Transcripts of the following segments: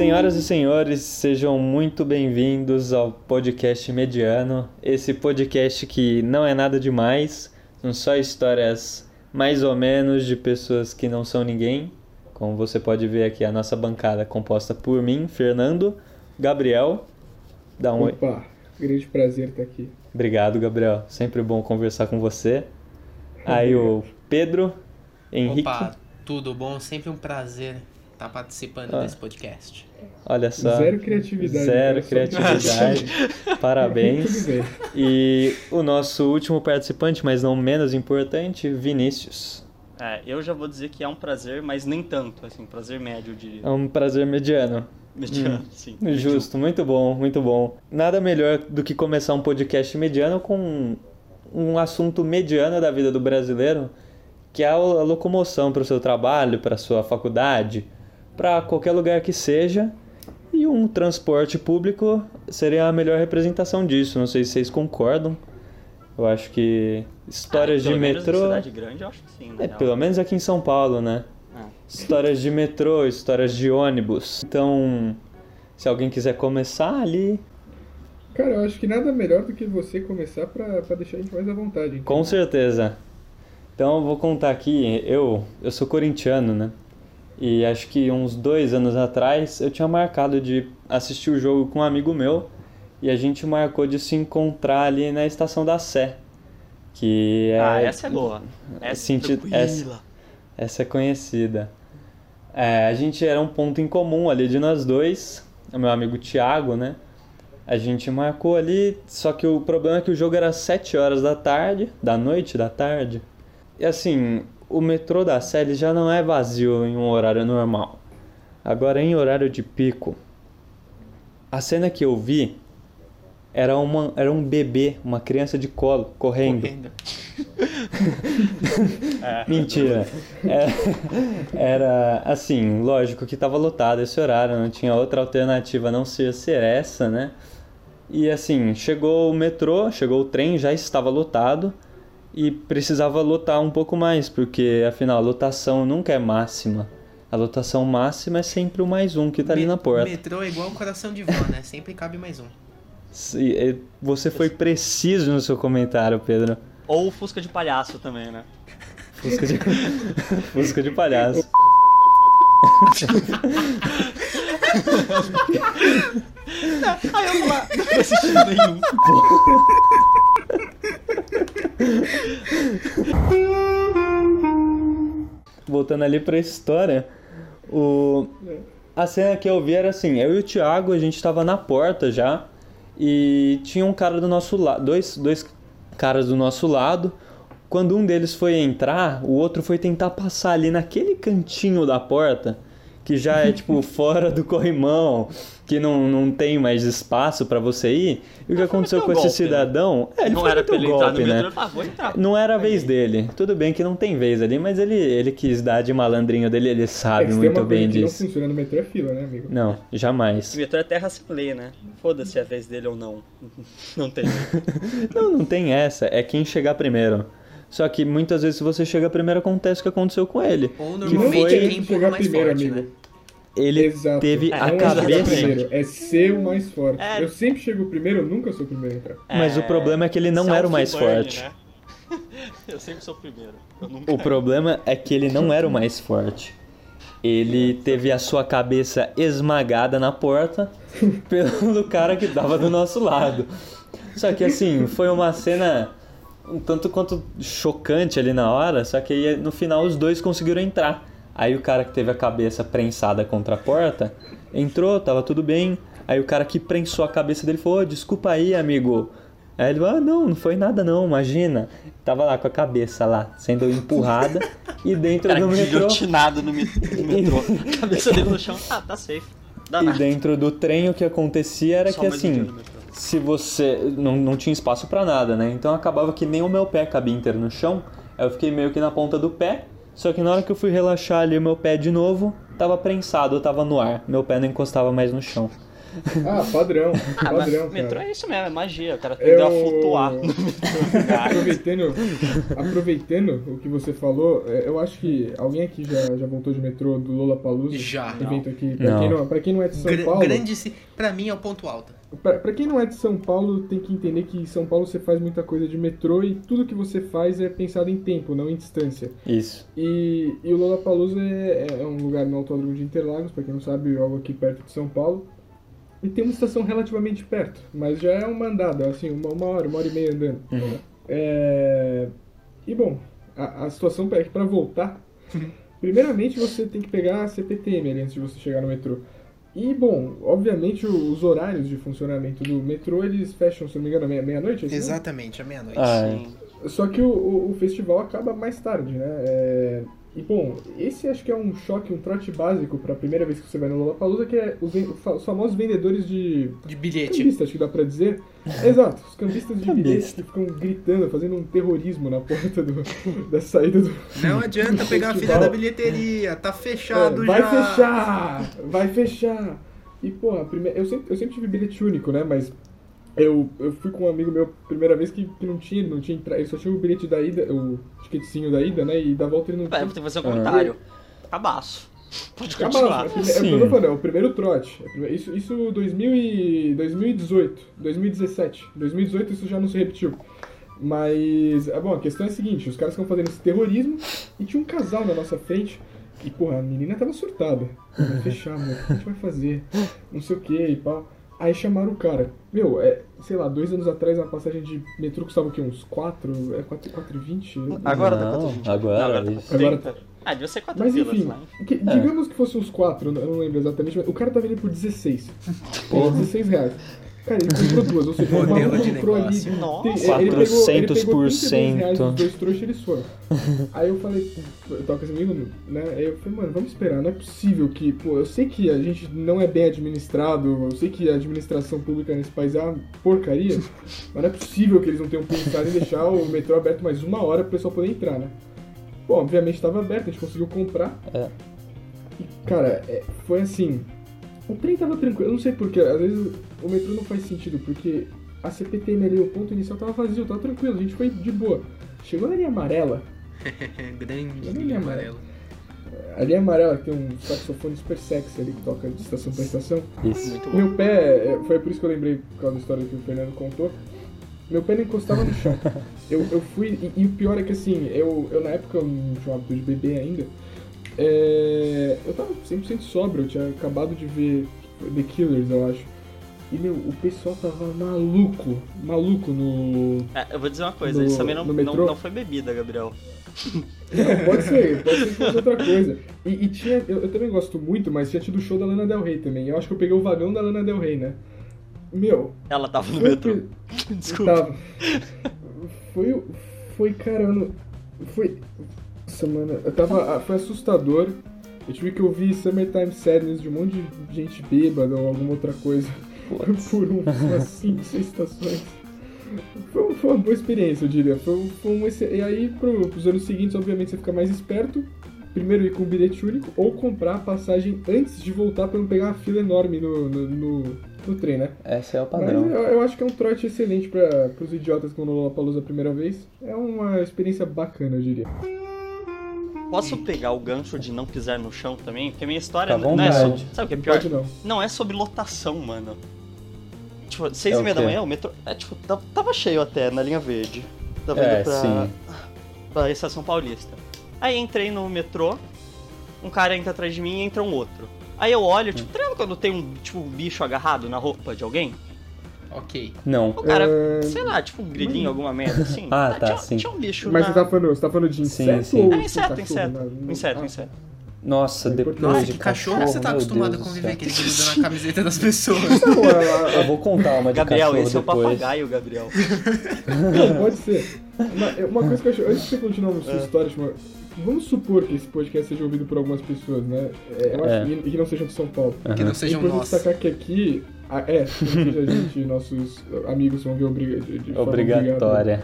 Senhoras e senhores, sejam muito bem-vindos ao podcast Mediano. Esse podcast que não é nada demais, são só histórias mais ou menos de pessoas que não são ninguém. Como você pode ver aqui, a nossa bancada é composta por mim, Fernando, Gabriel. Dá um oi. Opa, grande prazer estar aqui. Obrigado, Gabriel. Sempre bom conversar com você. Aí o Pedro, Henrique. Opa, tudo bom? Sempre um prazer estar participando Ah. desse podcast. Olha só. Zero criatividade. Zero só criatividade. Parabéns. E o nosso último participante, mas não menos importante, Vinícius. É, eu já vou dizer que é um prazer, mas nem tanto, assim, prazer médio, eu diria. É um prazer mediano. Mediano, sim. Justo, muito bom, muito bom. Nada melhor do que começar um podcast mediano com um assunto mediano da vida do brasileiro, que é a locomoção para o seu trabalho, para a sua faculdade, para qualquer lugar que seja. E um transporte público seria a melhor representação disso. Não sei se vocês concordam. Eu acho que histórias Ah, de metrô. cidade grande, eu acho que sim, né? É, pelo menos aqui em São Paulo, né? Ah. Histórias de metrô, histórias de ônibus. Então, se alguém quiser começar ali, Cara, eu acho que nada melhor do que você começar pra, pra deixar a gente mais à vontade. então. com certeza. Então, eu vou contar aqui. Eu, eu sou corintiano, né? E acho que uns dois anos atrás eu tinha marcado de assistir o jogo com um amigo meu. E a gente marcou de se encontrar ali na estação da Sé. Que é. Ah, essa é boa. Essa é senti- tranquila. Essa é conhecida. É, a gente era um ponto em comum ali de nós dois, o meu amigo Thiago, né? A gente marcou ali, só que o problema é que o jogo era às 7 horas da tarde, da noite, da tarde. E assim, o metrô da Sé já não é vazio em um horário normal. Agora em horário de pico, a cena que eu vi era, uma, era um bebê, uma criança de colo, correndo. Correndo. Mentira. É- Era assim, lógico que tava lotado esse horário, não tinha outra alternativa a não ser ser essa, né? E assim, chegou o metrô, chegou o trem, já estava lotado e precisava lotar um pouco mais, porque afinal a lotação nunca é máxima. A lotação máxima é sempre o mais um que tá ali na porta. Metrô é igual um coração de vó, né? Sempre cabe mais um. É, Você foi preciso no seu comentário, Pedro. Ou o Fusca de palhaço também, né? Fusca de, Fusca de palhaço. Ah, eu lá, não tô assistindo nenhum. Voltando ali pra história, o... a cena que eu vi era assim, eu e o Thiago, a gente tava na porta já, e tinha um cara do nosso lado, dois, dois caras do nosso lado, quando um deles foi entrar, o outro foi tentar passar ali naquele cantinho da porta, que já é tipo fora do corrimão, que não, não tem mais espaço pra você ir, e o que aconteceu com esse golpe, né? cidadão? É, ele não foi era pra ele entrar golpe, no né? metrô, ele falou, ah, vou entrar. Não era a vez dele. Tudo bem que não tem vez ali, mas ele, ele quis dar de malandrinho dele, ele É sabe que tem muito uma bem coisa que disso. não funciona no metrô é fila, né, amigo? Não, jamais. O metrô é terra sem lei, né? Foda-se a vez dele ou não. Não tem. Não, não tem essa. É quem chegar primeiro. Só que muitas vezes se você chega primeiro acontece o que aconteceu com ele. Ou Que normalmente foi- é quem empurra mais primeiro, forte, amigo. né? Ele Exato. teve É, a é cabeça. primeiro, é ser o mais forte. É. Eu sempre chego primeiro, eu nunca sou o primeiro a entrar. Mas o problema é que ele não era o mais self-burn, forte. né? Eu sempre sou o primeiro. Eu nunca... O problema é que ele não era o mais forte. Ele teve a sua cabeça esmagada na porta pelo cara que tava do nosso lado. Só que assim, foi uma cena um tanto quanto chocante ali na hora, só que aí no final os dois conseguiram entrar. Aí o cara que teve a cabeça prensada contra a porta entrou, tava tudo bem. Aí o cara que prensou a cabeça dele falou: "Ô, desculpa aí, amigo. Aí ele falou: ah, não, não foi nada não, imagina. Tava lá com a cabeça lá, sendo empurrada e dentro cara do metrô. no, me- no metrô. A cabeça dele no chão. Ah, tá safe. Dá E dentro do trem o que acontecia era Só que assim, se você não, não tinha espaço pra nada, né? Então acabava que nem o meu pé cabia inteiro no chão. Aí eu fiquei meio que na ponta do pé. Só que na hora que eu fui relaxar ali o meu pé de novo, tava prensado, eu tava no ar. Meu pé não encostava mais no chão. Ah, padrão. Ah, padrão, metrô é isso mesmo, é magia. O cara aprendeu a Eu- flutuar. aproveitando, aproveitando o que você falou, é, eu acho que alguém aqui já, já voltou de metrô do Lollapalooza? Já. Evento aqui. Pra, Não. Quem não, pra quem não é de São Gra- Paulo, grande, pra mim é o ponto alto. Pra, pra quem não é de São Paulo, tem que entender que em São Paulo você faz muita coisa de metrô e tudo que você faz é pensado em tempo, não em distância. Isso. E, e o Lollapalooza é, é um lugar no Autódromo de Interlagos, pra quem não sabe, algo aqui perto de São Paulo. E tem uma estação relativamente perto, mas já é uma andada, assim, uma, uma hora, uma hora e meia andando. Uhum. É... E bom, a, a situação é que pra voltar, primeiramente você tem que pegar a CPTM ali antes de você chegar no metrô. E bom, obviamente os horários de funcionamento do metrô eles fecham, se não me engano, meia- meia-noite? é mesmo? Exatamente, à meia-noite. Ah, é. Só que o, o, o festival acaba mais tarde, né? É, E bom, esse acho que é um choque, um trote básico pra primeira vez que você vai no Lollapalooza, que é os, os famosos vendedores de De bilhete. cambistas, acho que dá pra dizer. Exato, os cambistas de Cambista. bilhetes que ficam gritando, fazendo um terrorismo na porta do, da saída do... Não adianta pegar a filha da bilheteria, tá fechado É, já. vai fechar! Vai fechar! E, porra, prime... eu, sempre, eu sempre tive bilhete único, né? Mas eu, eu fui com um amigo meu primeira vez que, que não tinha, não tinha entrada. Ele só tinha o bilhete da ida, o ticketzinho da ida, né? E da volta ele não Vai, tinha. vou ter que fazer um Ah. comentário. Cabaço. Pode Acabou, continuar. é, prime- é o que eu tô Sim. falando, é o primeiro trote. É Isso, isso 2000 e 2018, 2017. 2018 isso já não se repetiu. Mas, é bom, a questão é a seguinte, os caras estão fazendo esse terrorismo e tinha um casal na nossa frente e, porra, a menina tava surtada. Vai fechar, meu, o que a gente vai fazer? Não sei o que e pau. Aí chamaram o cara. Meu, é, sei lá, dois anos atrás uma passagem de metrô custava o quê? Uns 4? É 4, 4,20? Agora tá Não, quanto, gente? agora Não, isso. tá Agora 30. Ah, devia ser 4 Mas pilas, enfim, né? que- digamos que fosse uns 4, eu não lembro exatamente, mas o cara tá vendendo por 16. Porra. 16 reais. Cara, ele comprou duas, ou seja, o Modelo de comprou ali. negócio. Nossa. Ele pegou- ele pegou 400%. 32 reais dos dois trouxas e eles foram. Aí eu falei, eu tava com esse amigo, né? Aí eu falei, mano, vamos esperar, não é possível que, pô, eu sei que a gente não é bem administrado, eu sei que a administração pública nesse país é uma porcaria, mas não é possível que eles não tenham pensado em deixar o metrô aberto mais uma hora pro pessoal poder entrar, né? Bom, obviamente estava aberto, a gente conseguiu comprar. É. E, cara, é, foi assim. O trem tava tranquilo, eu não sei porquê, às vezes o metrô não faz sentido, porque a CPTM ali, o ponto inicial tava vazio, tava tranquilo, a gente foi de boa. Chegou na linha amarela, Grande linha lembro. amarela. a linha amarela que tem um saxofone super sexy ali que toca de estação pra estação. Isso. Muito bom. Meu pé, é, foi por isso que eu lembrei, por causa da história que o Fernando contou. Meu pé não encostava no chão. Eu, eu fui, e, e o pior é que assim, eu, eu na época eu não tinha o hábito de beber ainda. É, eu tava 100% sóbrio, eu tinha acabado de ver The Killers, eu acho. E meu, o pessoal tava maluco, maluco no. É, eu vou dizer uma coisa, No- isso também não, não, não foi bebida, Gabriel. Não, pode ser, pode ser que fosse outra coisa. E, e tinha, eu, eu também gosto muito, mas tinha tido o show da Lana Del Rey também. Eu acho que eu peguei o vagão da Lana Del Rey, né? Meu, Ela tava no foi metrô. que- Desculpa. Tava. Foi, o- foi, cara, eu não- foi, nossa, mano, eu tava, foi assustador. Eu tive que ouvir Summertime Sadness de um monte de gente bêbada ou alguma outra coisa por um- umas 5, 6 estações. Foi, foi uma boa experiência, eu diria. Foi, um- foi um exce- E aí, pro, pros anos seguintes, obviamente, você fica mais esperto. Primeiro ir com um bilhete único ou comprar a passagem antes de voltar pra não pegar uma fila enorme no, no, no, no trem, né? Esse é o Mas padrão. eu, eu acho que é um trote excelente para os idiotas que vão no Lollapalooza a primeira vez. É uma experiência bacana, eu diria. Posso pegar o gancho de não pisar no chão também? Porque a minha história Tá à não é sobre. Sabe o que é Não pior? não. Não é sobre lotação, mano. Tipo, seis É e meia da manhã, o metrô. É, tipo, tava, tava cheio até na linha verde. Tava É, indo pra, sim. pra estação paulista. Aí entrei no metrô, um cara entra atrás de mim e entra um outro. Aí eu olho, tipo, tá ligado quando tem um, tipo, um bicho agarrado na roupa de alguém? Ok. Não. O cara, É, sei lá, tipo um grilinho, alguma merda assim. Ah, tá, tinha, sim. tinha um bicho Mas na... você tá falando, você tá falando de Sim, inseto sim. ou É de inseto, inseto. Inseto, ah, inseto. Nossa, É depois Nossa, de que cachorro você tá acostumado Deus a conviver que ele gruda na camiseta das pessoas. Não, a- Eu vou contar uma de Gabriel, cachorro esse é o depois. papagaio, Gabriel. a- não, pode ser. É, uma coisa que eu acho, antes de você continuar na sua É. história, tipo, vamos supor que esse podcast seja ouvido por algumas pessoas, né? É, eu acho É. que, e que não sejam de São Paulo. Que não sejam nós. destacar que aqui, a- é, seja a gente, nossos amigos vão ver obriga, de, de forma obrigada. Obrigatória.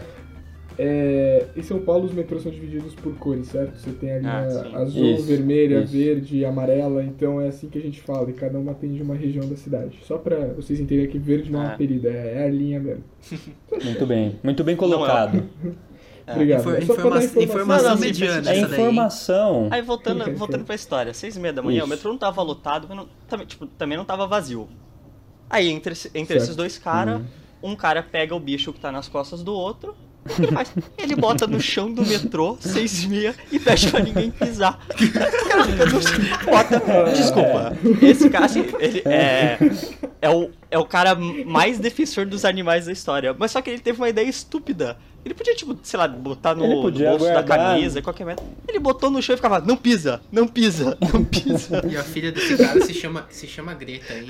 É, em São Paulo os metrôs são divididos por cores, certo? Você tem ali Ah, a sim. azul, Isso, vermelha, isso. verde, amarela, então é assim que a gente fala, e cada uma atende uma região da cidade. Só pra vocês entenderem que verde não é um Ah. apelido, é, é a linha mesmo. Muito bem. Muito bem colocado. Obrigado. Infor- É pra dar informa- informação. informação mediana É essa daí. informação. Aí voltando, voltando pra história, seis e meia da manhã, Isso. o metrô não tava lotado, mas não, também, tipo, também não tava vazio. Aí entre, entre Certo. esses dois caras, um cara pega o bicho que tá nas costas do outro, o que ele faz? Ele bota no chão do metrô, seis e meia, e pede pra ninguém pisar. O cara fica no- bota- Desculpa, esse cara, assim, ele é, é, o, é o cara mais defensor dos animais da história. Mas só que ele teve uma ideia estúpida. Ele podia, tipo, sei lá, botar no, no bolso da guardar. camisa, qualquer merda. Ele botou no chão e ficava, não pisa, não pisa, não pisa. E a filha desse cara se chama, se chama Greta aí.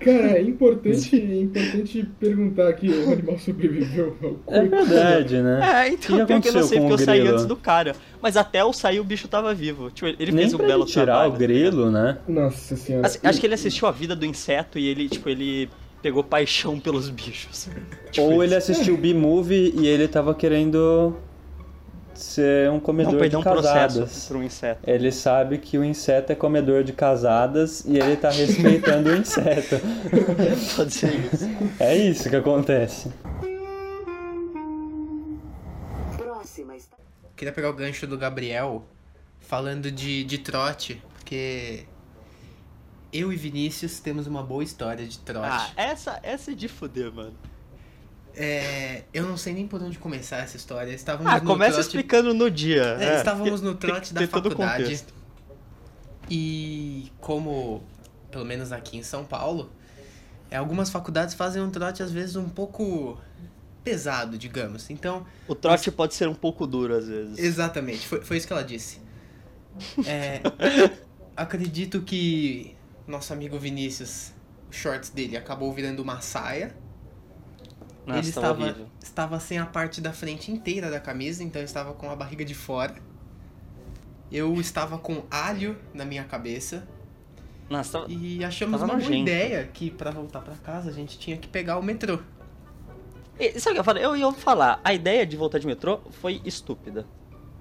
Cara, é importante, é importante perguntar que o animal sobreviveu ao É verdade, né? É, O então que pior que eu não sei porque o eu saí grilo? antes do cara. Mas até eu sair o bicho tava vivo. Tipo, ele Nem fez um pra belo ele tirar trabalho. o grilo, né? Nossa senhora. Assim, acho que ele assistiu a vida do inseto e ele, tipo, ele pegou paixão pelos bichos. Tipo Ou isso. ele assistiu o B-Movie e ele tava querendo ser um comedor não de um casadas. um inseto. Ele sabe que o inseto é comedor de casadas e ele tá respeitando o inseto. Pode ser isso. É isso que acontece. Próxima está. Queria pegar o gancho do Gabriel falando de, de trote, porque eu e Vinícius temos uma boa história de trote. Ah, essa, essa é de fuder, mano. É, eu não sei nem por onde começar essa história. Estávamos Ah, no começa trote, explicando no dia. É, estávamos no Tem- trote tem da o faculdade. contexto. E como, pelo menos aqui em São Paulo, é, algumas faculdades fazem um trote às vezes um pouco pesado, digamos. Então, O trote pode ser um pouco duro às vezes. Exatamente, foi, foi isso que ela disse. É, acredito que nosso amigo Vinícius, o shorts dele acabou virando uma saia. Nossa, ele tava estava, horrível. estava sem a parte da frente inteira da camisa, então estava com a barriga de fora. Eu estava com alho na minha cabeça Nossa, tava... e achamos Tava uma boa ideia que para voltar para casa a gente tinha que pegar o metrô. E, sabe o que eu falei? Eu ia falar, a ideia de voltar de metrô foi estúpida.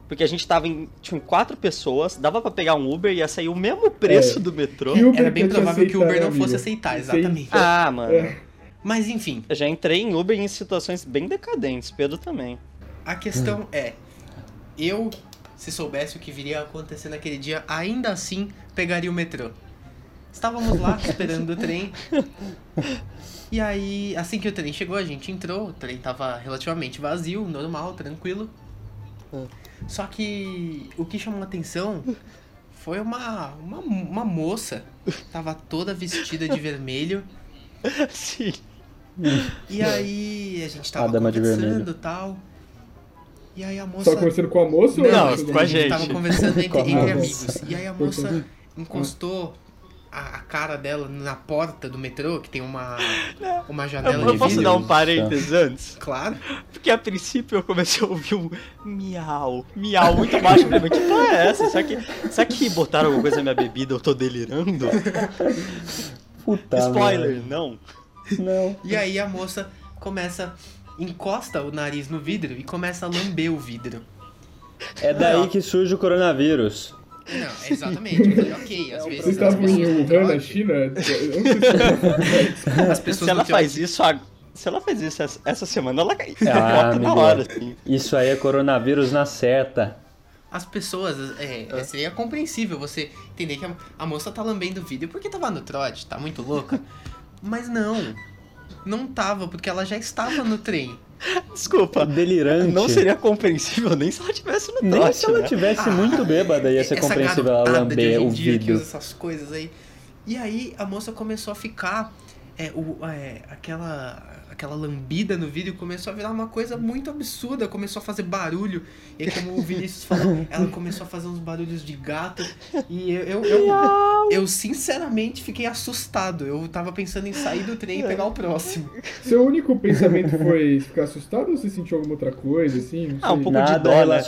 Porque a gente tava em. Tinha quatro pessoas, dava pra pegar um Uber e ia sair o mesmo preço É. do metrô. Era bem provável que o Uber aceitar, não amigo? fosse aceitar, exatamente. Ah, mano. É. Mas enfim, Eu já entrei em Uber em situações bem decadentes, Pedro também. A questão é, eu, se soubesse o que viria a acontecer naquele dia, ainda assim pegaria o metrô. Estávamos lá esperando o trem. E aí, assim que o trem chegou, a gente entrou. O trem tava relativamente vazio, normal, tranquilo. Só que o que chamou a atenção foi uma, uma, uma moça. Tava toda vestida de vermelho. Sim. E aí a gente tava A conversando e tal. E aí a moça. Só conversando com a moça ou Não, com a gente. tava conversando entre, entre amigos. E aí a moça encostou a, a cara dela na porta do metrô, que tem uma, uma Eu, janela eu de posso vidro. dar um parênteses antes? Claro. Porque a princípio eu comecei a ouvir um miau, miau muito baixo. Eu falei, mas que porra é essa? Será que, será que botaram alguma coisa na minha bebida eu tô delirando? Puta Spoiler, não. Não. E aí a moça começa, encosta o nariz no vidro e começa a lamber o vidro. É daí que surge o coronavírus. Não, exatamente. Eu falei, ok, às vezes Vocês as estavam pessoas em Wuhan, na China? As pessoas Se ela faz isso, ag- se ela faz isso essa, semana, ela cai. Ah, na hora, assim. Isso aí é coronavírus na certa. As pessoas, é, Ah. seria compreensível você entender que a, a moça tá lambendo o vídeo porque tava no trote, tá muito louca. Mas não, não tava, porque ela já estava no trem. Desculpa. Delirante. Não seria compreensível nem se ela tivesse no Nem trote, se ela né? tivesse muito bêbada ia ser Essa compreensível ela lamber hoje em o dia que vidro. usa essas coisas aí. E aí a moça começou a ficar. É, o, é, aquela, aquela lambida no vídeo começou a virar uma coisa muito absurda, começou a fazer barulho. E aí, como o Vinícius falou, ela começou a fazer uns barulhos de gato. E eu, eu, eu, eu, sinceramente fiquei assustado. Eu tava pensando em sair do trem e pegar o próximo. Seu único pensamento foi ficar assustado ou você sentiu alguma outra coisa, assim? Ah, um pouco de Nada dó, né?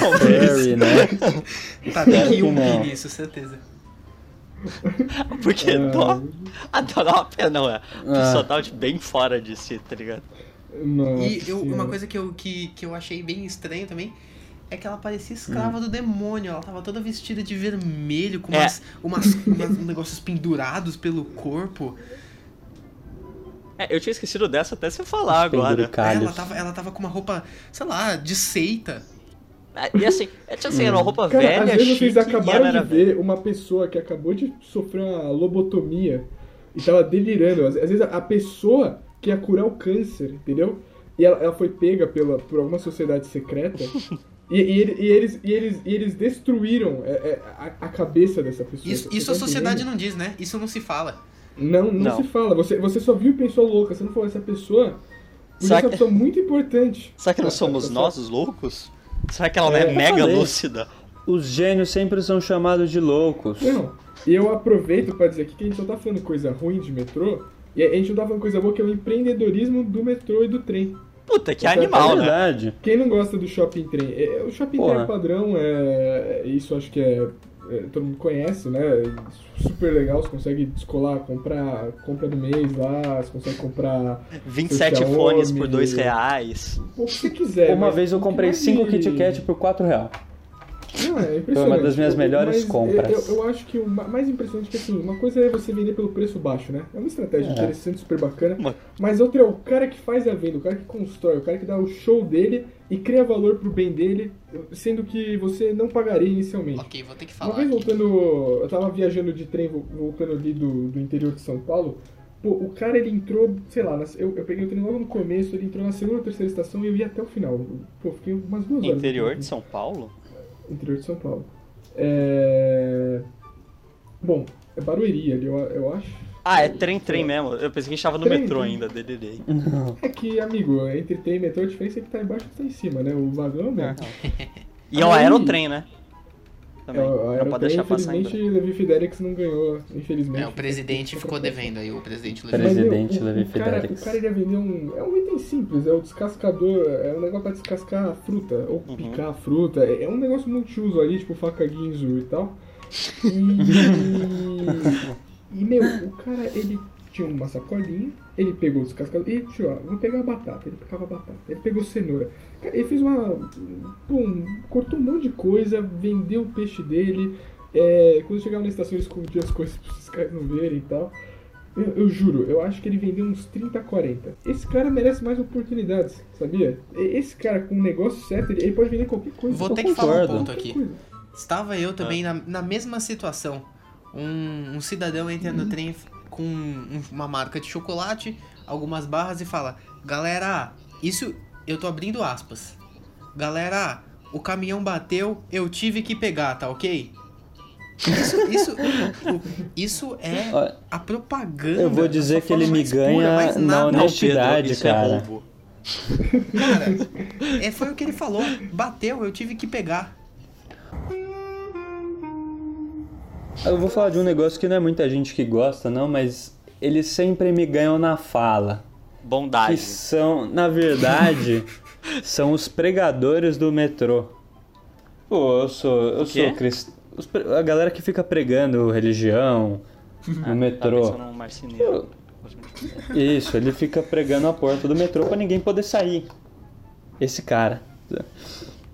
Talvez. né? Tá, tem que ir um nisso, certeza. Porque Ah, dó. A dó dá uma pena, não é? A pessoa tava tipo, bem fora de si, tá ligado? Nossa E eu, uma coisa que eu, que, que eu achei bem estranho também é que ela parecia Hum. escrava do demônio. Ela tava toda vestida de vermelho, com É. umas, umas, umas negócios pendurados pelo corpo. É, eu tinha esquecido dessa até você falar agora. Ela tava, ela tava com uma roupa, sei lá, de seita. É, E assim, é, tipo assim, era uma roupa Cara, velha, às vezes chique, vocês acabaram de ver uma pessoa que acabou de sofrer uma lobotomia e tava delirando. Às, vezes a pessoa que ia curar o câncer, entendeu? E ela, ela foi pega pela, por alguma sociedade secreta. E, e e eles, e, eles, e eles destruíram é, é, a, a cabeça dessa pessoa. Isso, Você isso tá a sociedade entendendo? não diz, né? Isso não se fala. Não, não, Não. se fala. Você, você só viu e pensou louca. Você não falou essa pessoa. Será essa que- pessoa muito importante. Será que não Essa somos pessoa- nós os loucos? Será que ela não é, É, mega falei. lúcida? Os gênios sempre são chamados de loucos. Não. E eu aproveito pra dizer aqui que a gente só tá falando coisa ruim de metrô. E a gente não tá falando coisa boa, que é o empreendedorismo do metrô e do trem. Puta, que É animal, é né? verdade. Quem não gosta do shopping trem? É, o shopping Porra. trem padrão é. Isso acho que é, é, Todo mundo conhece, né? Super legal, você consegue descolar, comprar compra do mês lá, você consegue comprar 27 Xiaomi. fones por 2 reais. o que você quiser. Uma vez eu comprei mais 5 me- Kit Kat por 4 reais. Não, é impressionante. Foi uma das minhas melhores mas compras. Eu, eu acho que o ma- mais impressionante é que assim, uma coisa é você vender pelo preço baixo, né? É uma estratégia É. interessante, super bacana. Uma- Mas outra é o cara que faz a venda, o cara que constrói, o cara que dá o show dele e cria valor pro bem dele, sendo que você não pagaria inicialmente. Ok, vou ter que Uma falar vez aqui. voltando, eu tava viajando de trem, vo- voltando ali do, do interior de São Paulo, pô, o cara ele entrou, sei lá, nas- eu, eu peguei o trem logo no começo, ele entrou na segunda ou terceira estação e eu ia até o final. Pô, fiquei umas duas horas. Interior de São Paulo? Interior de São Paulo. É... Bom, é Barueri ali, eu, eu acho. Ah, é trem-trem mesmo. Eu pensei que a gente tava no Trem, metrô trem. ainda, delirei. É que, amigo, entre trem e metrô a diferença é que tá embaixo e tá em cima, né? O vagão, né? E é o Aí- aerotrem, né? Também. É, o não pode deixar passar infelizmente, ainda. Levi Fidelix não ganhou, infelizmente. É, o presidente ficou devendo aí, o presidente meu, Presidente o, Levi o cara, Fidelix. o cara ia vender um. É um item simples, é o descascador, é um negócio pra descascar a fruta, ou Uhum. picar a fruta. É é um negócio multiuso ali, tipo faca Ginzu e tal. E. e, meu, o cara, ele tinha uma sacolinha, ele pegou o descascador e tirou, ó, vou pegar a batata. Ele pegava a batata, ele pegou cenoura. Ele fez uma. Pum, cortou um monte de coisa, vendeu o peixe dele. É, quando chegava na estação, ele escondia as coisas pra esses caras não verem e tal. Eu, eu juro, eu acho que ele vendeu uns 30, 40. Esse cara merece mais oportunidades, sabia? Esse cara, com um negócio certo, ele, ele pode vender qualquer coisa. Vou ter que falar um ponto aqui. coisa. Estava eu também Ah. na, na mesma situação. Um, um cidadão entra Uhum. no trem com um- uma marca de chocolate, algumas barras e fala: Galera, isso. Eu tô abrindo aspas. Galera, o caminhão bateu, eu tive que pegar, tá ok? Isso, isso, isso é a propaganda. Eu vou dizer que ele me pura, ganha mais na Pedro, honestidade, isso cara. é roubo. Cara, é, foi o que ele falou. Bateu, eu tive que pegar. Eu vou falar de um negócio que não é muita gente que gosta, não, mas eles sempre me ganham na fala. Que Bondade. são, na verdade, são os pregadores do metrô. Pô, eu sou. Eu sou cristão. A galera que fica pregando religião Ah, no Tá metrô. num marceneiro. Isso, ele fica pregando a porta do metrô pra ninguém poder sair. Esse cara.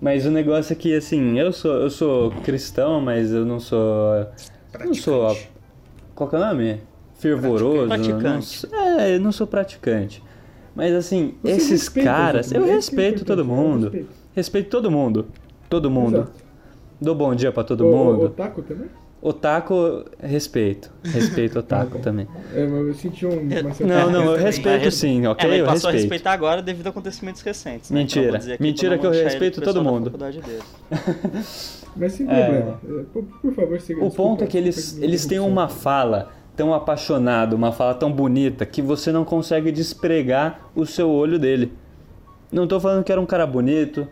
Mas o negócio é que, assim, eu sou, eu sou cristão, mas eu não sou. Eu não sou. Praticante. Qual que é o nome? Fervoroso. Praticante. Não sou- é, eu não sou praticante. Mas assim, Você esses respeita os caras, eu respeito todo mundo. eu respeito. Respeito todo mundo. Todo mundo. Exato. Dou bom dia pra todo O- mundo. O Taco também? Otaku, respeito. Respeito otaku bom. também. É, mas eu senti um. uma certa- Não, não, eu respeito É, sim, É, ok? Eu passou a respeito. respeitar agora devido a acontecimentos recentes. Né? Mentira. Então, vou dizer aqui Mentira pra não que eu respeito todo mundo. Mas sem É. problema. É, Por, por favor, siga. O ponto é que eles, eles têm uma fala tão apaixonada, uma fala tão bonita, que você não consegue despregar o seu olho dele. Não tô falando que era um cara bonito,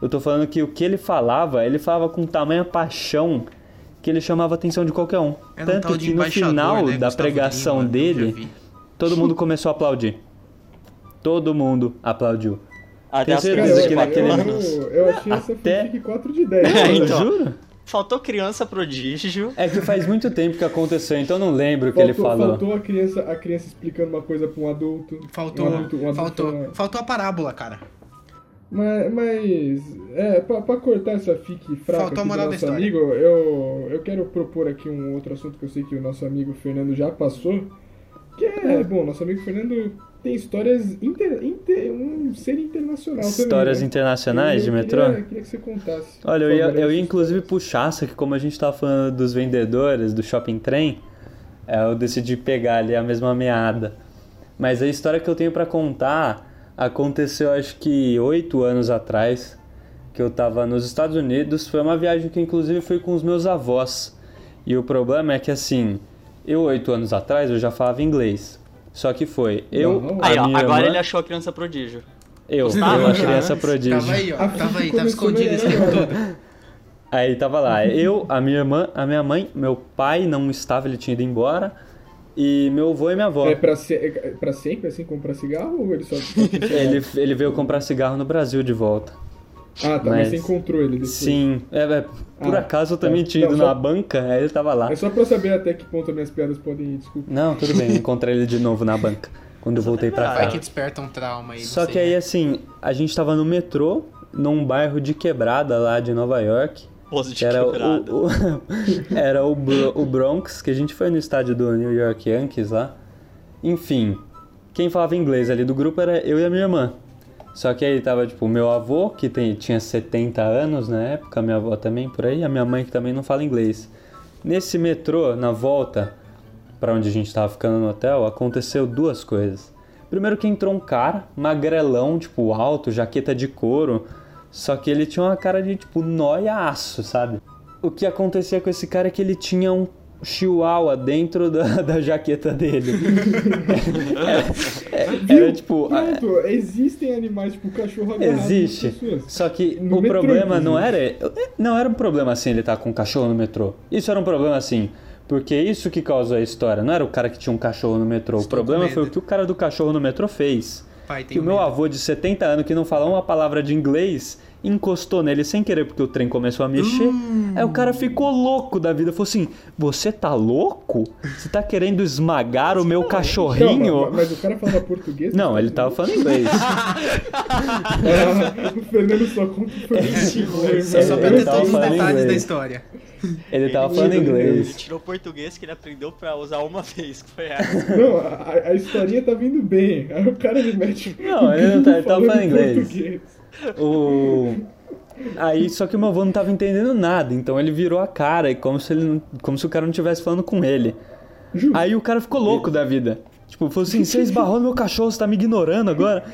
eu tô falando que o que ele falava, ele falava com tamanha paixão que ele chamava a atenção de qualquer um. Era um Tanto que no final né, da Gustavo pregação Lima, dele, todo mundo começou a aplaudir. Todo mundo aplaudiu. Até as Tenho Cara, certeza eu, que naquele- eu, eu achei essa Até- fanfic 4 de 10. É, então. Juro? Faltou criança prodígio. É que faz muito tempo que aconteceu, então eu não lembro o que ele falou. faltou a criança, a criança explicando uma coisa pra um adulto. Faltou, Um adulto, um adulto faltou, falando- faltou a parábola, cara. Mas, mas é, pra, pra cortar essa fique fraca Faltou aqui do moral da nosso história. amigo, eu, eu quero propor aqui um outro assunto que eu sei que o nosso amigo Fernando já passou. Que é, bom, nosso amigo Fernando tem histórias inter, inter- um ser internacional também. Histórias né? internacionais de Eu metrô? Queria, queria que você contasse. Olha, eu ia, eu ia inclusive puxar, só que como a gente tava falando dos vendedores do shopping trem, é, eu decidi pegar ali a mesma meada. Mas a história que eu tenho pra contar aconteceu acho que oito anos atrás, que eu tava nos Estados Unidos. Foi uma viagem que inclusive foi com os meus avós. E o problema é que assim, eu oito anos atrás eu já falava inglês. Só que foi eu, Aí, ó, agora irmã, ele achou a criança prodígio. eu, eu a criança prodígio. Tava aí, ó. Tava aí, tava escondido esse tempo agora. todo. Aí tava lá, eu, a minha irmã, a minha mãe, meu pai não estava, ele tinha ido embora, e meu avô e minha avó. É pra, se, é pra sempre, assim, comprar cigarro ou ele só... Ele, ele veio comprar cigarro no Brasil de volta. Ah, tá, mas, mas- você encontrou ele depois. Sim, é, é, por Ah, acaso eu também tá. tinha ido Não, só- na banca, aí ele tava lá. É só pra eu saber até que ponto as minhas piadas podem ir, desculpa. Não, tudo bem, eu encontrei ele de novo na banca, quando eu voltei pra Vai cá. que desperta um trauma aí. Só sei, que aí, né? assim, a gente tava no metrô, num bairro de quebrada lá de Nova York. Pose de Que era quebrada. o, o- era o, Bro- o Bronx, que a gente foi no estádio do New York Yankees lá. Enfim, quem falava inglês ali do grupo era eu e a minha irmã. Só que aí tava, tipo, meu avô, que tem, tinha 70 anos na época, minha avó também por aí, a minha mãe que também não fala inglês. Nesse metrô, na volta pra onde a gente tava ficando no hotel, aconteceu duas coisas. Primeiro que entrou um cara, magrelão, tipo, alto, jaqueta de couro, só que ele tinha uma cara de, tipo, noiaço, sabe? O que acontecia com esse cara é que ele tinha um chihuahua dentro da, da jaqueta dele. É, é, era, tipo, Pronto, existem animais tipo cachorro agarrado Existe. Só que No o metrô, problema não era. Não era um problema assim ele estar com um cachorro no metrô. Isso era um problema assim. Porque isso que causou a história. Não era o cara que tinha um cachorro no metrô. Estou o problema foi o que o cara do cachorro no metrô fez. Pai, Que o meu medo. avô de 70 anos, que não fala uma palavra de inglês, encostou nele sem querer, porque o trem começou a mexer. Aí o cara ficou louco da vida. Falou assim: Você tá louco? Você tá querendo esmagar o meu Não, cachorrinho? mas, mas o cara falava português? Não, ele tava falando inglês. Ah, o Fernando só conta o positivo. né, Só, pra Ele ter todos os detalhes da inglês. história. Ele tava falando Ele- Ele inglês. tirou português que ele aprendeu pra usar uma vez, que foi essa. Não, a, a historinha tá vindo bem. Aí o cara me mete. Não, ele não tá- ele tava falando inglês. português. O... Aí, só que o meu avô não tava entendendo nada, então ele virou a cara, e como se, ele não- como se o cara não estivesse falando com ele. Aí o cara ficou louco da vida. Tipo, falou assim: você esbarrou no meu cachorro, você tá me ignorando agora?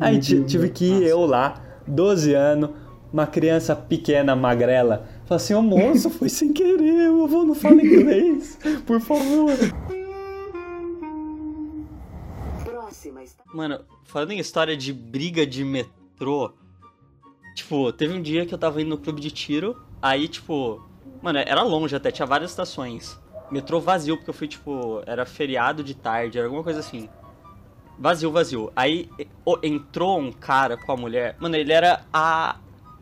Aí Meu tive que ir eu lá, 12 anos, uma criança pequena, magrela. Falei assim: ô moço, foi sem querer, o avô não fala inglês, por favor. Mano, falando em história de briga de metrô, tipo, teve um dia que eu tava indo no clube de tiro, aí, tipo, mano, era longe até, tinha várias estações. Metrô vazio, porque eu fui, tipo, era feriado de tarde, era alguma coisa assim. Vazio, vazio. Aí entrou um cara com a mulher, mano, ele era a,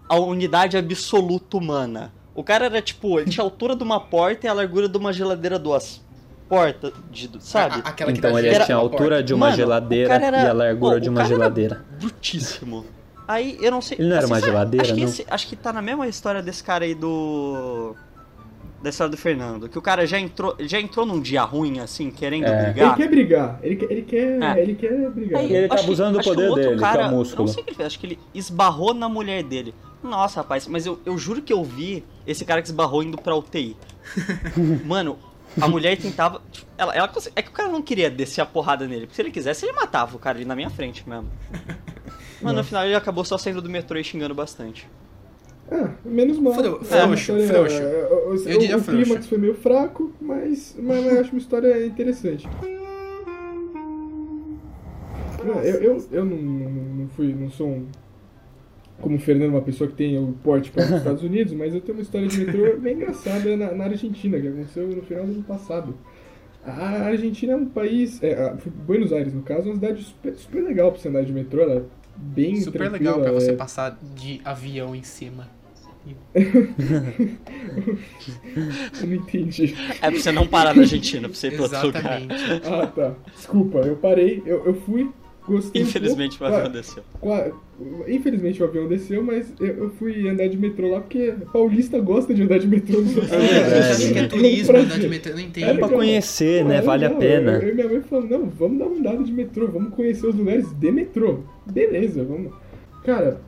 a unidade absoluta humana. O cara era, tipo, ele tinha a altura de uma porta e a largura de uma geladeira duas portas, de, sabe? A- aquela que Então ele tinha a altura porta. de uma Mano, geladeira era- e a largura Pô, de o uma cara era- geladeira. brutíssimo. Aí eu não sei. Ele não era uma sabe- geladeira, acho que, não? esse- acho que tá na mesma história desse cara aí do. Da história do Fernando. Que o cara já entrou, já entrou num dia ruim, assim, querendo É. Ele brigar. quer brigar. Ele quer, ele quer, É. ele quer brigar. Aí, Ele tá que- abusando do que o poder dele, que é o cara, músculo. Não sei o que ele fez, acho que ele esbarrou na mulher dele. Nossa, rapaz, mas eu, eu juro que eu vi esse cara que esbarrou indo pra UTI. Mano, a mulher tentava. tipo, Ela, ela, é que o cara não queria descer a porrada nele. Porque se ele quisesse, ele matava o cara ali na minha frente mesmo. Mano, no final ele acabou só saindo do metrô e xingando bastante. Ah, menos mal. Fro- É frouxo, frouxo. é, o- o- Eu diria o frouxo. clímax foi meio fraco, mas, mas, mas eu acho uma história interessante. Não, eu, eu, eu não, não, não fui, não sou um, como o Fernando, uma pessoa que tem o porte para os Estados Unidos, mas eu tenho uma história de metrô bem engraçada na, na Argentina, que aconteceu no final do ano passado. A Argentina é um país, é, a- Buenos Aires no caso, é uma cidade super, super legal para você andar de metrô, ela é bem Super tranquila, legal pra você é- passar de avião em cima. Eu não entendi. É pra você não parar na Argentina, pra você ir pra outro lugar. Ah, tá. Desculpa, eu parei, eu, eu fui, gostei. um Infelizmente o pouco, avião qua- desceu. Infelizmente o avião desceu, mas eu, eu fui andar de metrô lá porque paulista gosta de andar de metrô É acha que é um turismo andar de metrô? Eu não É pra entendo. legal. conhecer, né? É Vale a pena. Eu, eu e minha mãe falando, não, vamos dar uma andada de metrô, vamos conhecer os lugares de metrô. Beleza, vamos. Cara,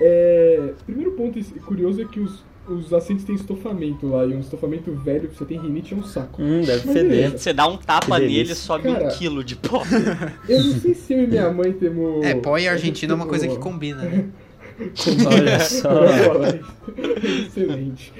é... primeiro ponto curioso é que os, os assentos têm estofamento lá, e um estofamento velho, você tem rinite, é um saco. Hum, deve Mas feder. beleza. Você dá um tapa nele, sobe Cara. um quilo de pó. Eu não sei se eu e minha mãe temos... É, pó e Argentina é uma coisa que combina, né? Olha só. Excelente.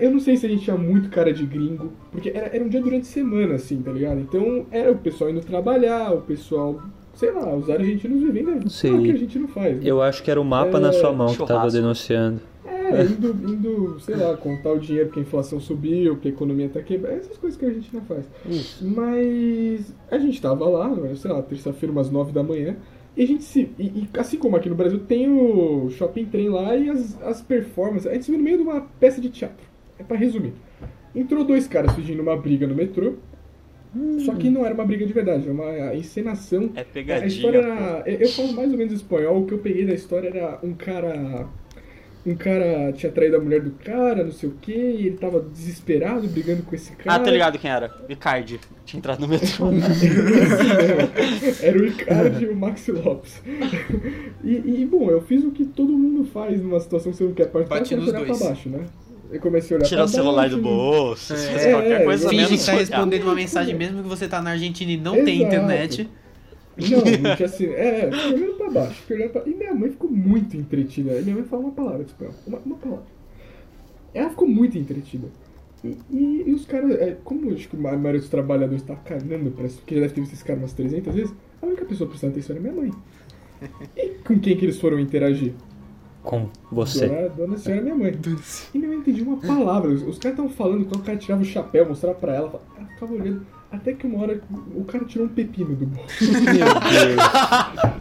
Eu não sei se a gente tinha muito cara de gringo, porque era, era um dia durante a semana, assim, tá ligado? Então era o pessoal indo trabalhar, o pessoal, sei lá, os argentinos vivendo Sei. o que a gente não faz. Né? Eu acho que era o mapa na sua mão que tava Churrasco. denunciando. É, indo, indo, sei lá, contar o dinheiro porque a inflação subiu, porque a economia tá quebrada, essas coisas que a gente não faz. Mas a gente tava lá, sei lá, terça-feira, umas nove da manhã, e a gente se. E, e assim como aqui no Brasil tem o shopping trem lá e as, as performances. A gente se viu no meio de uma peça de teatro. É pra resumir. Entrou dois caras fingindo uma briga no metrô. Só que não era uma briga de verdade, era uma encenação. É A história pegadinha. era. Eu eu falo mais ou menos espanhol, o que eu peguei da história era um cara. Um cara tinha traído a mulher do cara, não sei o que, e ele tava desesperado, brigando com esse Ah, cara. tô ligado quem era. Icardi. Tinha entrado no metrô. Era o Ricardo e o Maxi Lopes. E, e, bom, eu fiz o que todo mundo faz numa situação que você não quer participar, Bate é nos olhar dois. pra baixo, né? Eu comecei a olhar Tirar o celular do bolso. É, é, qualquer coisa Finge menos. que tá respondendo uma mensagem mesmo que você tá na Argentina e não tem Exato. internet. Não, assim. É, fiquei olhando pra baixo, fiquei olhando pra... E minha mãe ficou muito entretida. E minha mãe falou uma palavra de espanhol. Uma, uma palavra. Ela ficou muito entretida. E, e, e os caras, é, como acho que a maioria dos trabalhadores tá cagando pra isso, porque já deve ter visto esse cara umas 300 vezes, a única pessoa prestando atenção era minha mãe. E com quem que eles foram interagir? Com você. Dona, dona senhora minha mãe. E minha mãe entendia uma palavra. Os, os caras estavam falando, quando o cara tirava o chapéu, mostrava pra ela, ela ficava olhando. Até que uma hora o cara tirou um pepino do bolso.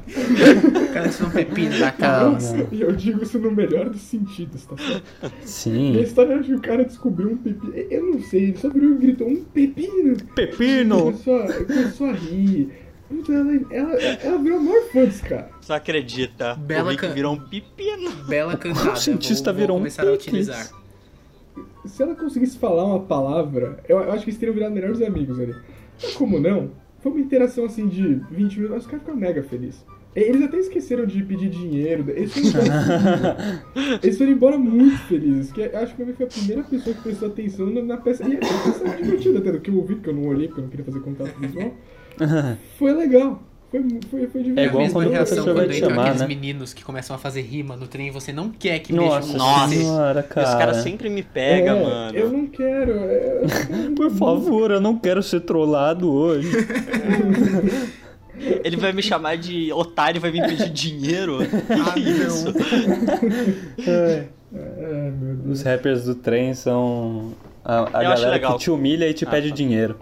O cara tirou um pepino da calça. E eu digo isso no melhor dos sentidos, tá certo? E a Sim. história é que o cara descobriu um pepino. Eu não sei, ele só virou e gritou um pepino. Pepino! Começou a, começou a rir. Puta, ela, ela, ela virou a maior fã desse cara. Você acredita? Bela o Rick can- virou um pepino. Bela cantada. O cientista vou, vou virou um começar a picles. utilizar. Se ela conseguisse falar uma palavra, eu, eu acho que eles teriam virado melhores amigos ali. Mas como não? Foi uma interação assim de 20 minutos, os caras ficaram mega felizes. Eles até esqueceram de pedir dinheiro. Eles foram embora, eles foram embora muito felizes. Que eu acho que foi a primeira pessoa que prestou atenção na, na peça. E a peça divertida até do que eu ouvi, porque eu não olhei, porque eu não queria fazer contato visual. Foi legal. Foi, foi, foi divertido. É igual a mesma quando reação vai quando te entram chamar, aqueles né? meninos que começam a fazer rima no trem e você não quer que Nossa, mexam com Nossa. senhora, cara cara. sempre me pega, É, mano. Eu não quero. é, eu não quero- Por favor, eu não quero ser trollado hoje. Ele vai me chamar de otário e vai me pedir dinheiro. Ah, Isso. É, meu Deus. Os rappers do trem são a, a galera que te humilha e te Ah, pede tá. dinheiro.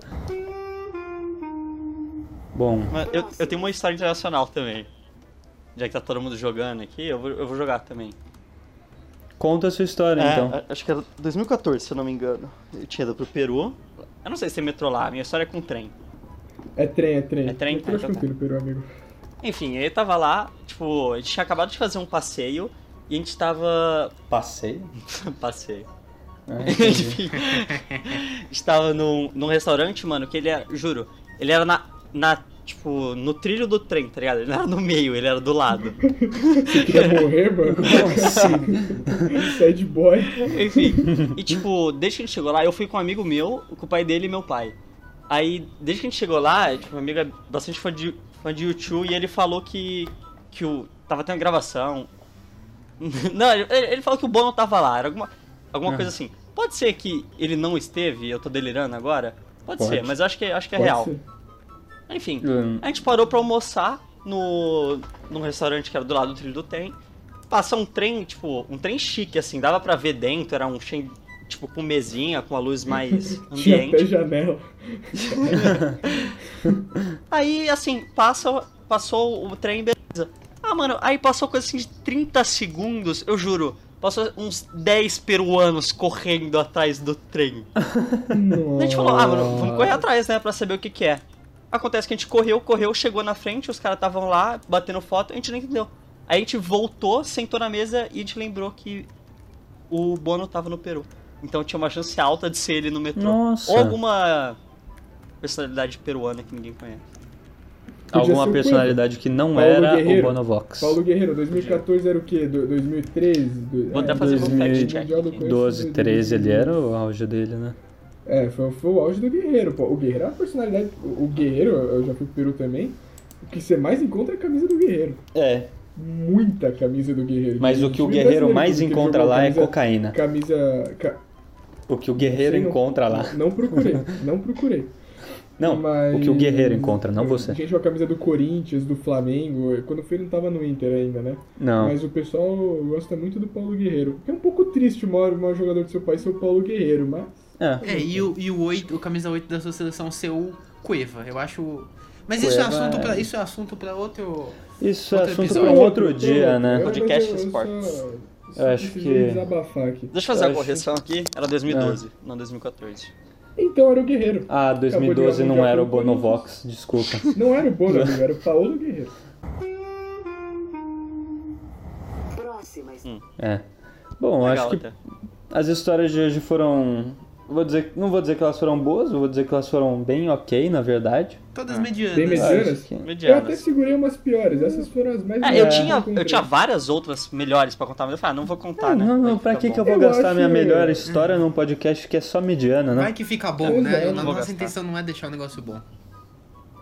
Bom, Mas eu, eu tenho uma história internacional também. Já que tá todo mundo jogando aqui, eu vou, eu vou jogar também. conta a sua história É, então. a- acho que era 2014, se eu não me engano. Eu tinha ido pro Peru. Eu não sei se tem metrô lá, a minha história é com trem. É trem, é trem. É trem? Então tenho, Peru, amigo. Enfim, eu tava lá, tipo, a gente tinha acabado de fazer um passeio e a gente tava. Passeio? passeio. Ah. Enfim. Estava num, num restaurante, mano, que ele era, juro, ele era na, na, tipo, no trilho do trem, tá ligado? Ele não era no meio, ele era do lado. Você queria morrer, mano? Sad boy. Enfim, e tipo, desde que a gente chegou lá, eu fui com um amigo meu, com o pai dele e meu pai. Aí, desde que a gente chegou lá, tipo, meu amigo é bastante fã de, fã de YouTube e ele falou que, que o, tava tendo gravação. Não, ele, ele falou que o Bono tava lá, era alguma, alguma Ah. coisa assim. Pode ser que ele não esteve, eu tô delirando agora? Pode, Pode. ser, mas eu acho que, acho que é Pode real. ser. Enfim, Hum, a gente parou pra almoçar no num restaurante que era do lado do trilho do trem. Passa um trem, tipo, um trem chique, assim, dava pra ver dentro, era um trem, tipo, com mesinha, com a luz mais Tinha ambiente. janela. Aí, assim, passa, passou o trem, beleza. Ah, mano, aí passou coisa assim de 30 segundos, eu juro. Passou uns 10 peruanos correndo atrás do trem. Nossa. A gente falou, ah, mano, vamos correr atrás, né, pra saber o que que é. Acontece que a gente correu, correu, chegou na frente, os caras estavam lá, batendo foto, a gente não entendeu. Aí a gente voltou, sentou na mesa e a gente lembrou que o Bono tava no Peru. Então tinha uma chance alta de ser ele no metrô. Nossa. Ou alguma personalidade peruana que ninguém conhece. Podia Alguma personalidade que não Paulo era Guerreiro. o Bonovox. Paulo Guerreiro, 2014 era o quê? Do- 2013? Do- Vou até fazer um fact 2012, check. Mundial do aqui. Conhecimento. 12, 13 ele era o auge dele, né? É, foi, foi o auge do Guerreiro, pô. O Guerreiro é uma personalidade. O Guerreiro, eu já fui pro Peru também. O que você mais encontra é a camisa do Guerreiro. É, Muita camisa do Guerreiro. mas o que o guerreiro mais encontra lá é camisa- cocaína. Camisa. ca- O que o guerreiro não- encontra lá. Não procurei, não procurei. Não, Mas- o que o guerreiro encontra, não você. Gente com a camisa do Corinthians, do Flamengo. Quando eu fui, ele não tava no Inter ainda, né? Não. Mas o pessoal gosta muito do Paulo Guerreiro. Que é um pouco triste o maior, o maior jogador do seu país ser o Paulo Guerreiro, mas. É. É, e o, e o, 8, o camisa 8 da sua seleção ser o Cueva. Eu acho. Mas isso é Cueva assunto é- pra, isso é assunto pra outro. Isso é Outro assunto episódio. para um outro dia, né? Eu- Podcast mas eu- acho que- desabafar aqui. Deixa eu fazer Eu a acho- correção aqui. Era 2012, não 2014. Então era o Guerreiro. Ah, 2012 Acabou de não era o Bonovox, desculpa. Não era o Bono, amigo, era o Paulo Guerreiro. Próxima. Hum. É. Bom, Legal acho que até. as histórias de hoje foram. Vou dizer, não vou dizer que elas foram boas, vou dizer que elas foram bem ok, na verdade. Todas Ah. medianas. Bem medianas. Que- Eu até Medianas. segurei umas piores, essas foram as mais É, eu tinha, eu encontrei. tinha várias outras melhores pra contar, mas eu falei, ah, não vou contar, Ah, né? não, não, Vai pra que, que eu vou Eu gastar acho- minha melhor história num podcast que é só mediana, Vai né? que fica bom, Pois né? é, A não vou nossa gastar. intenção não é deixar o negócio bom.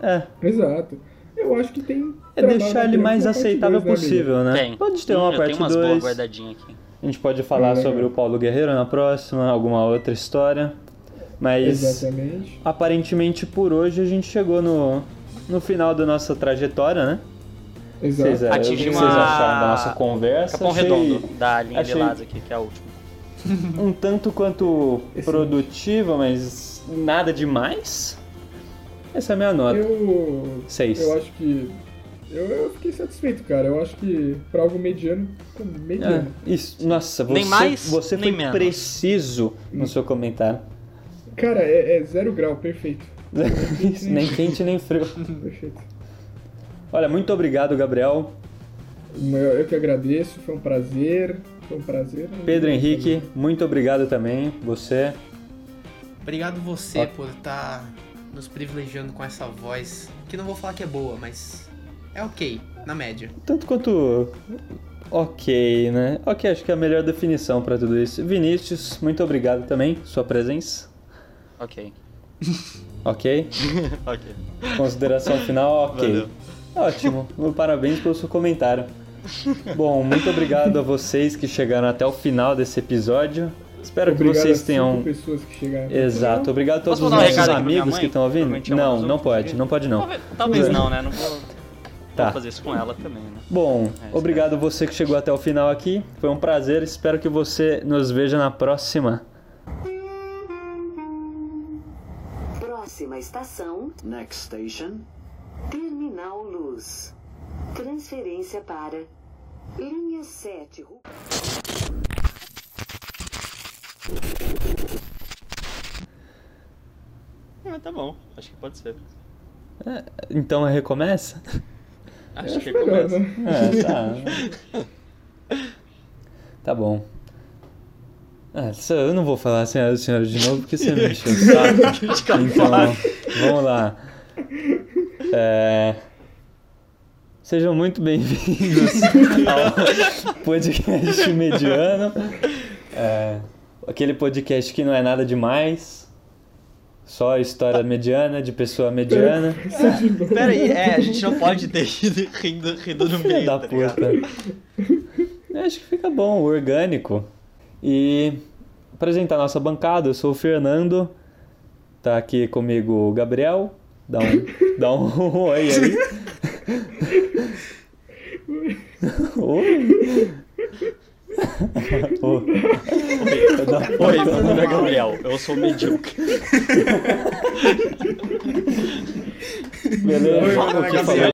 É, Exato. Eu acho que tem. é deixar ele mais aceitável dois, possível, né? Tem. Pode ter uma eu parte tenho umas boas 2. guardadinhas aqui. A gente pode falar legal. sobre o Paulo Guerreiro na próxima, alguma outra história. Mas Exatamente. aparentemente por hoje a gente chegou no, no final da nossa trajetória, né? Exato. Vocês, é, Atingimos vocês a- acharam da nossa conversa? Capão Achei Redondo, da linha achei- de aqui, que é a última. um tanto quanto Excelente. produtiva, mas nada demais. Essa é a minha nota. Eu. Seis. Eu acho que. Eu, eu fiquei satisfeito, cara. Eu acho que pra algo mediano, ficou É, mediano. isso, nossa, você, Nem mais, você nem foi menos. preciso no seu comentário. Cara, é, é zero grau, perfeito. Isso, nem quente nem frio. Perfeito. Olha, muito obrigado, Gabriel. Eu, eu que agradeço, foi um prazer. Foi um prazer. Pedro Henrique, muito obrigado também. Você. Obrigado você Ó. por estar nos privilegiando com essa voz. Que não vou falar que é boa, mas é ok, na média. Tanto quanto. Ok, né? Ok, acho que é a melhor definição pra tudo isso. Vinícius, muito obrigado também, sua presença. Ok. Ok? ok. Consideração final, ok. Valeu. Ótimo, parabéns pelo seu comentário. Bom, muito obrigado a vocês que chegaram até o final desse episódio. Espero Obrigado que vocês tenham. pessoas que chegaram. Exato, obrigado a todos Posso os um nossos amigos que estão ouvindo. É Não, não pode, não pode não. Talvez, talvez não, né? Não vou, Tá. vou fazer isso com ela também, né? Bom, É, obrigado você que chegou até o final aqui. Foi um prazer. Espero que você nos veja na próxima. Próxima estação, Next station. Terminal Luz. Transferência para linha 7. Ru- Ah, tá bom. Acho que pode ser. Então recomeça? Acho que melhor, começa. né? É, tá. tá bom. Ah, eu não vou falar senhora senhora de novo porque você me encheu o saco. Então, vamos lá. É, Sejam muito bem-vindos ao podcast mediano. É, Aquele podcast que não é nada demais. Só história mediana, de pessoa mediana. Pera aí, é, a gente não pode ter rido, rindo, rindo no meio, da tá puta. Eu Acho que fica bom, orgânico. E apresentar nossa bancada, eu sou o Fernando. Tá aqui comigo o Gabriel. Dá um, dá um oi aí. oi. Oi. Oi, meu nome é Gabriel, eu sou medíocre. Beleza? Oi, meu nome é Gabriel.